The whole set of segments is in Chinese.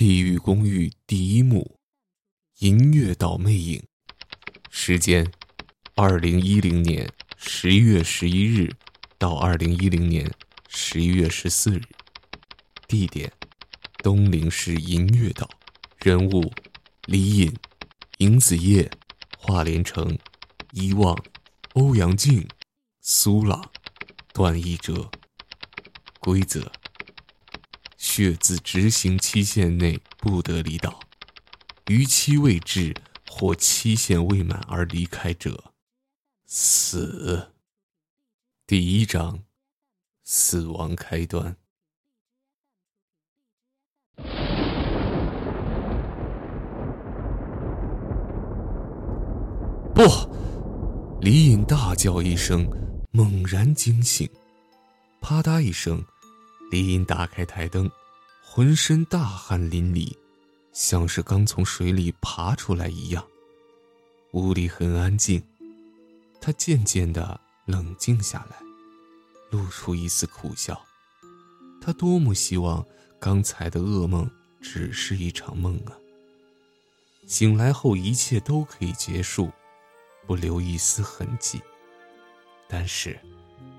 地狱公寓》第一幕，银月岛魅影。时间：二零一零年十一月十一日到二零一零年十一月十四日。地点：东陵市银月岛。人物：李隐、尹子夜、华连城、伊望、欧阳靖、苏朗、段奕哲。规则。血字执行期限内不得离岛，逾期未至或期限未满而离开者，死。第一章，死亡开端。不！李隐大叫一声，猛然惊醒，啪嗒一声，李隐打开台灯。浑身大汗淋漓，像是刚从水里爬出来一样。屋里很安静，他渐渐的冷静下来，露出一丝苦笑。他多么希望刚才的噩梦只是一场梦啊！醒来后一切都可以结束，不留一丝痕迹。但是，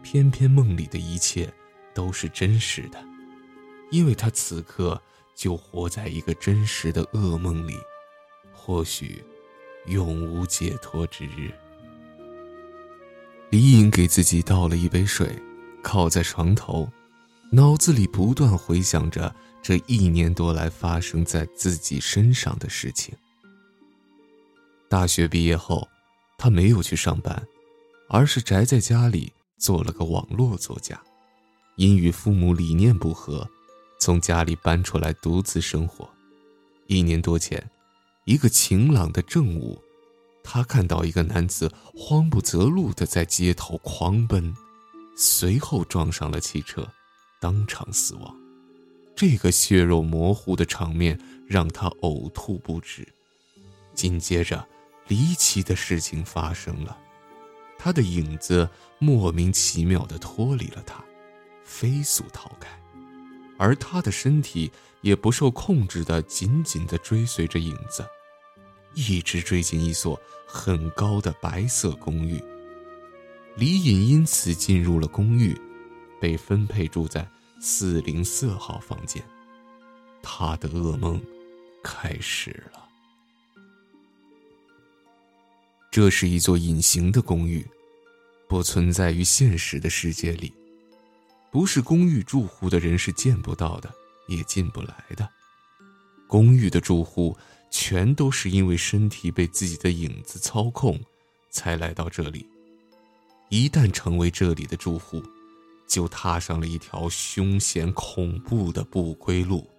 偏偏梦里的一切都是真实的。因为他此刻就活在一个真实的噩梦里，或许永无解脱之日。李颖给自己倒了一杯水，靠在床头，脑子里不断回想着这一年多来发生在自己身上的事情。大学毕业后，他没有去上班，而是宅在家里做了个网络作家，因与父母理念不合。从家里搬出来独自生活，一年多前，一个晴朗的正午，他看到一个男子慌不择路地在街头狂奔，随后撞上了汽车，当场死亡。这个血肉模糊的场面让他呕吐不止。紧接着，离奇的事情发生了，他的影子莫名其妙地脱离了他，飞速逃开。而他的身体也不受控制的紧紧的追随着影子，一直追进一所很高的白色公寓。李隐因此进入了公寓，被分配住在四零四号房间。他的噩梦开始了。这是一座隐形的公寓，不存在于现实的世界里。不是公寓住户的人是见不到的，也进不来的。公寓的住户全都是因为身体被自己的影子操控，才来到这里。一旦成为这里的住户，就踏上了一条凶险恐怖的不归路。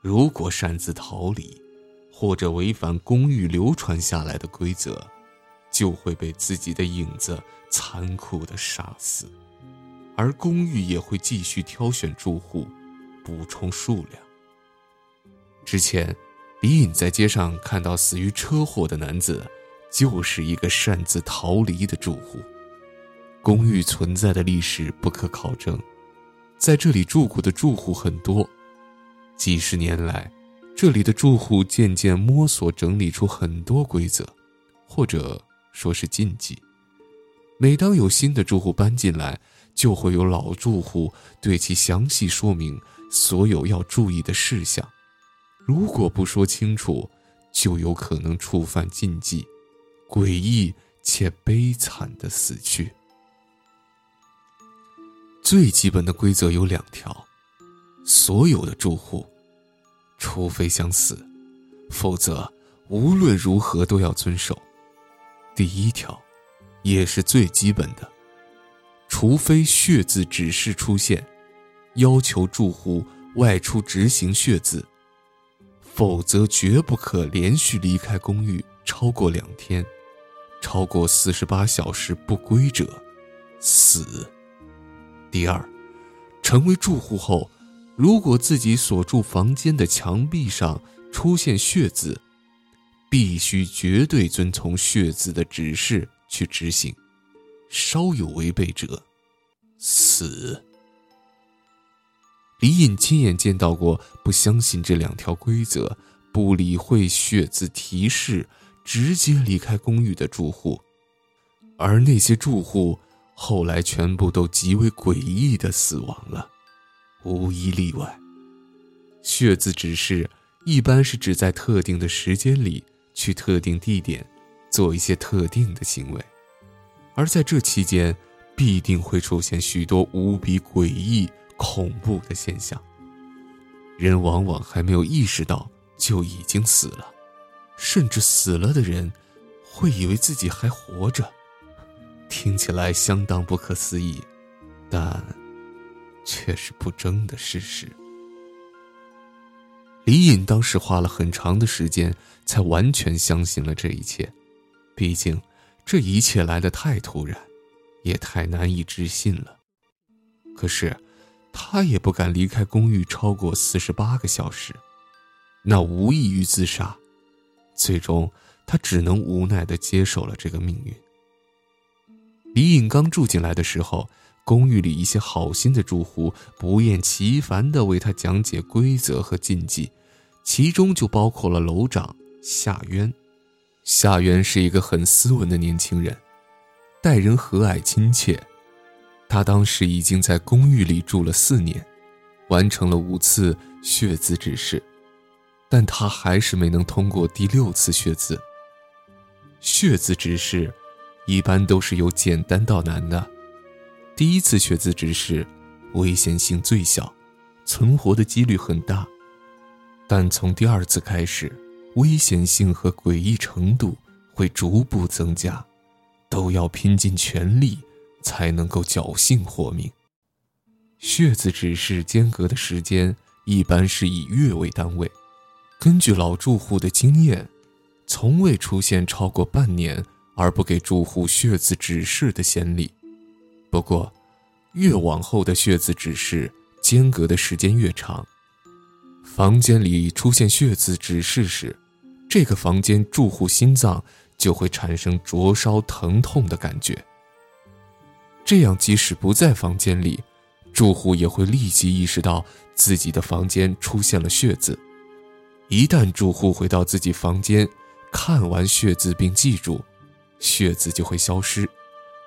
如果擅自逃离，或者违反公寓流传下来的规则，就会被自己的影子残酷的杀死。而公寓也会继续挑选住户，补充数量。之前，李隐在街上看到死于车祸的男子，就是一个擅自逃离的住户。公寓存在的历史不可考证，在这里住过的住户很多，几十年来，这里的住户渐渐摸索整理出很多规则，或者说是禁忌。每当有新的住户搬进来，就会有老住户对其详细说明所有要注意的事项，如果不说清楚，就有可能触犯禁忌，诡异且悲惨的死去。最基本的规则有两条：所有的住户，除非想死，否则无论如何都要遵守。第一条，也是最基本的。除非血字指示出现，要求住户外出执行血字，否则绝不可连续离开公寓超过两天，超过四十八小时不归者，死。第二，成为住户后，如果自己所住房间的墙壁上出现血字，必须绝对遵从血字的指示去执行。稍有违背者，死。李隐亲眼见到过不相信这两条规则、不理会血字提示、直接离开公寓的住户，而那些住户后来全部都极为诡异的死亡了，无一例外。血字指示一般是指在特定的时间里去特定地点做一些特定的行为，而在这期间必定会出现许多无比诡异。恐怖的现象。人往往还没有意识到就已经死了，甚至死了的人会以为自己还活着，听起来相当不可思议，但却是不争的事实。李隐当时花了很长的时间才完全相信了这一切，毕竟这一切来得太突然，也太难以置信了。可是。他也不敢离开公寓超过四十八个小时，那无异于自杀。最终，他只能无奈地接受了这个命运。李颖刚住进来的时候，公寓里一些好心的住户不厌其烦地为他讲解规则和禁忌，其中就包括了楼长夏渊。夏渊是一个很斯文的年轻人，待人和蔼亲切。他当时已经在公寓里住了四年，完成了五次血字指示，但他还是没能通过第六次血字。血字指示一般都是由简单到难的。第一次血字指示危险性最小，存活的几率很大，但从第二次开始，危险性和诡异程度会逐步增加，都要拼尽全力。才能够侥幸活命。血字指示间隔的时间一般是以月为单位，根据老住户的经验，从未出现超过半年而不给住户血字指示的先例。不过，越往后的血字指示间隔的时间越长，房间里出现血字指示时，这个房间住户心脏就会产生灼烧疼痛的感觉。这样，即使不在房间里，住户也会立即意识到自己的房间出现了血渍。一旦住户回到自己房间，看完血渍并记住，血渍就会消失。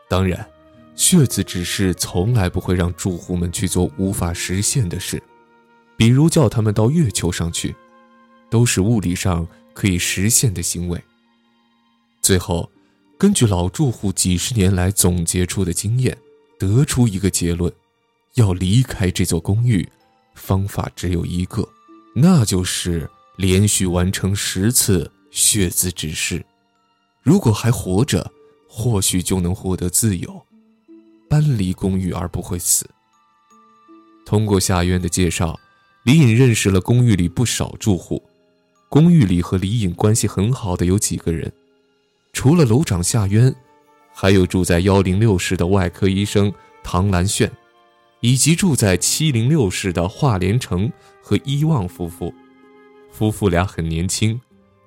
当然，血渍只是从来不会让住户们去做无法实现的事，比如叫他们到月球上去，都是物理上可以实现的行为。最后。根据老住户几十年来总结出的经验，得出一个结论：要离开这座公寓，方法只有一个，那就是连续完成十次血字指示。如果还活着，或许就能获得自由，搬离公寓而不会死。通过夏渊的介绍，李颖认识了公寓里不少住户。公寓里和李颖关系很好的有几个人。除了楼长夏渊，还有住在幺零六室的外科医生唐兰炫，以及住在七零六室的华连成和伊旺夫妇。夫妇俩很年轻，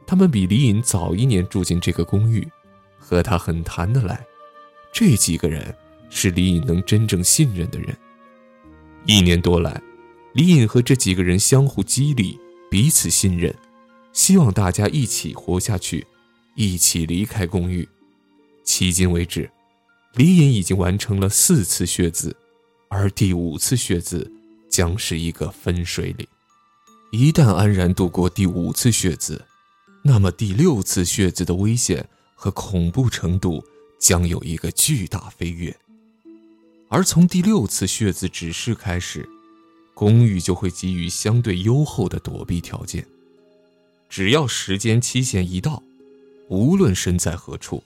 他们比李隐早一年住进这个公寓，和他很谈得来。这几个人是李隐能真正信任的人。一年多来，李隐和这几个人相互激励，彼此信任，希望大家一起活下去。一起离开公寓。迄今为止，李隐已经完成了四次血字，而第五次血字将是一个分水岭。一旦安然度过第五次血字，那么第六次血字的危险和恐怖程度将有一个巨大飞跃。而从第六次血字指示开始，公寓就会给予相对优厚的躲避条件。只要时间期限一到，无论身在何处，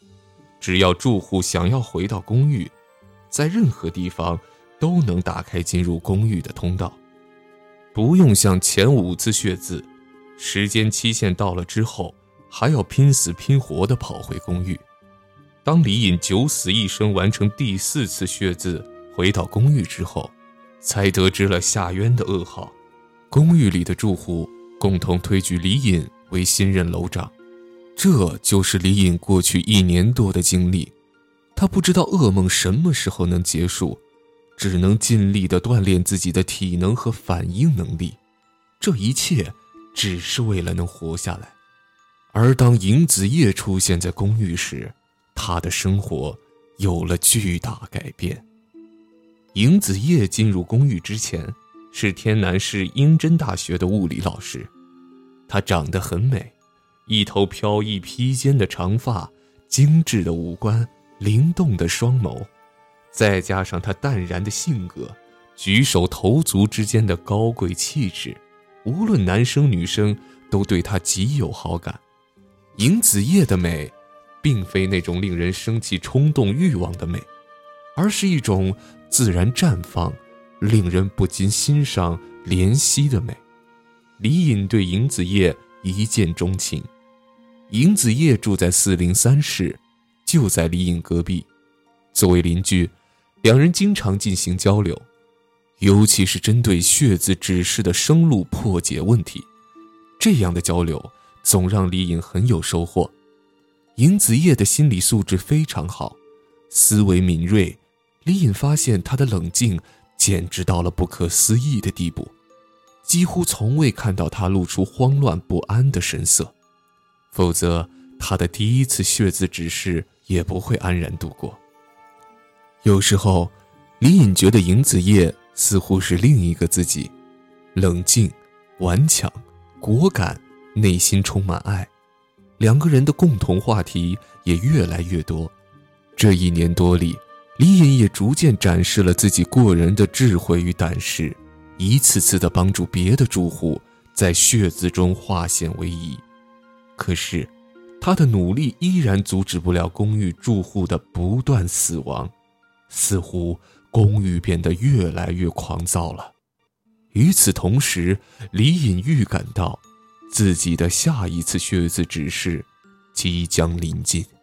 只要住户想要回到公寓，在任何地方都能打开进入公寓的通道，不用像前五次血字，时间期限到了之后还要拼死拼活地跑回公寓。当李隐九死一生完成第四次血字，回到公寓之后，才得知了夏渊的噩耗。公寓里的住户共同推举李隐为新任楼长。这就是李隐过去一年多的经历，他不知道噩梦什么时候能结束，只能尽力的锻炼自己的体能和反应能力，这一切只是为了能活下来。而当尹子叶出现在公寓时，他的生活有了巨大改变。尹子叶进入公寓之前，是天南市英真大学的物理老师，她长得很美，一头飘逸披肩的长发，精致的五官，灵动的双眸。再加上他淡然的性格，举手投足之间的高贵气质，无论男生女生都对他极有好感。尹子叶的美，并非那种令人生气冲动欲望的美，而是一种自然绽放、令人不禁欣赏怜惜的美。李隐对尹子叶一见钟情。尹子叶住在四零三室，就在李颖隔壁，作为邻居。两人经常进行交流，尤其是针对血字指示的生路破解问题，这样的交流总让李颖很有收获。尹子叶的心理素质非常好，思维敏锐，李颖发现他的冷静简直到了不可思议的地步，几乎从未看到他露出慌乱不安的神色，否则他的第一次血字指示也不会安然度过。有时候，李隐觉得尹子叶似乎是另一个自己，冷静、顽强、果敢，内心充满爱。两个人的共同话题也越来越多。这一年多里，李隐也逐渐展示了自己过人的智慧与胆识，一次次的帮助别的住户在血字中化险为夷。可是，他的努力依然阻止不了公寓住户的不断死亡。似乎公寓变得越来越狂躁了。与此同时，李隐预感到自己的下一次血字指示即将临近。